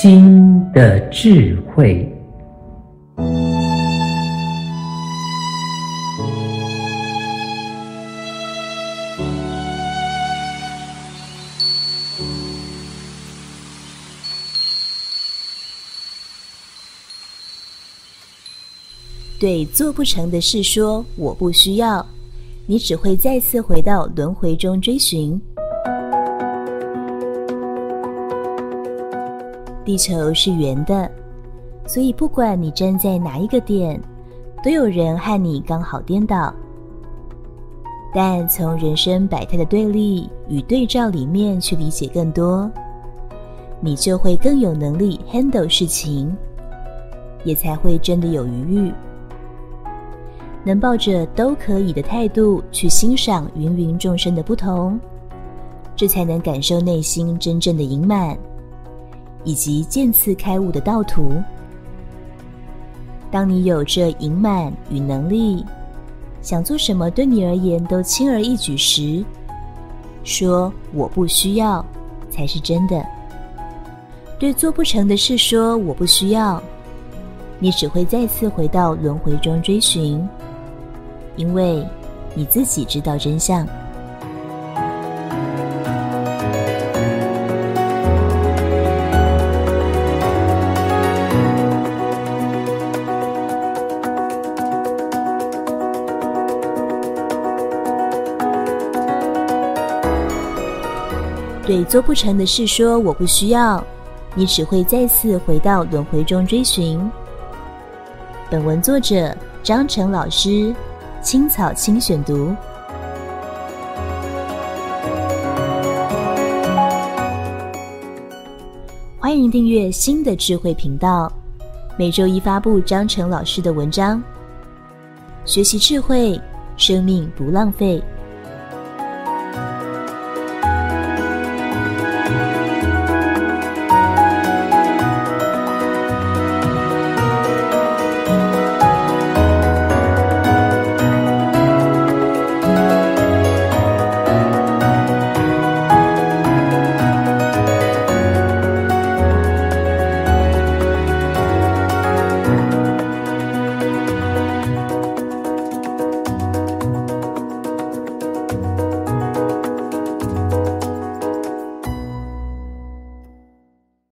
心的智慧。对做不成的事说“我不需要”，你只会再次回到轮回中追寻。地球是圆的，所以不管你站在哪一个点，都有人和你刚好颠倒。但从人生百态的对立与对照里面去理解更多，你就会更有能力 handle 事情，也才会真的有余裕。能抱着都可以的态度去欣赏芸芸众生的不同，这才能感受内心真正的盈满，以及渐次开悟的道途。当你有这盈满与能力，想做什么对你而言都轻而易举时，说我不需要才是真的。对做不成的事说我不需要，你只会再次回到轮回中追寻。因为你自己知道真相。对做不成的事说我不需要，你只会再次回到轮回中追寻。本文作者张成老师。青草青选读，欢迎订阅新的智慧频道，每周一发布张成老师的文章，学习智慧，生命不浪费。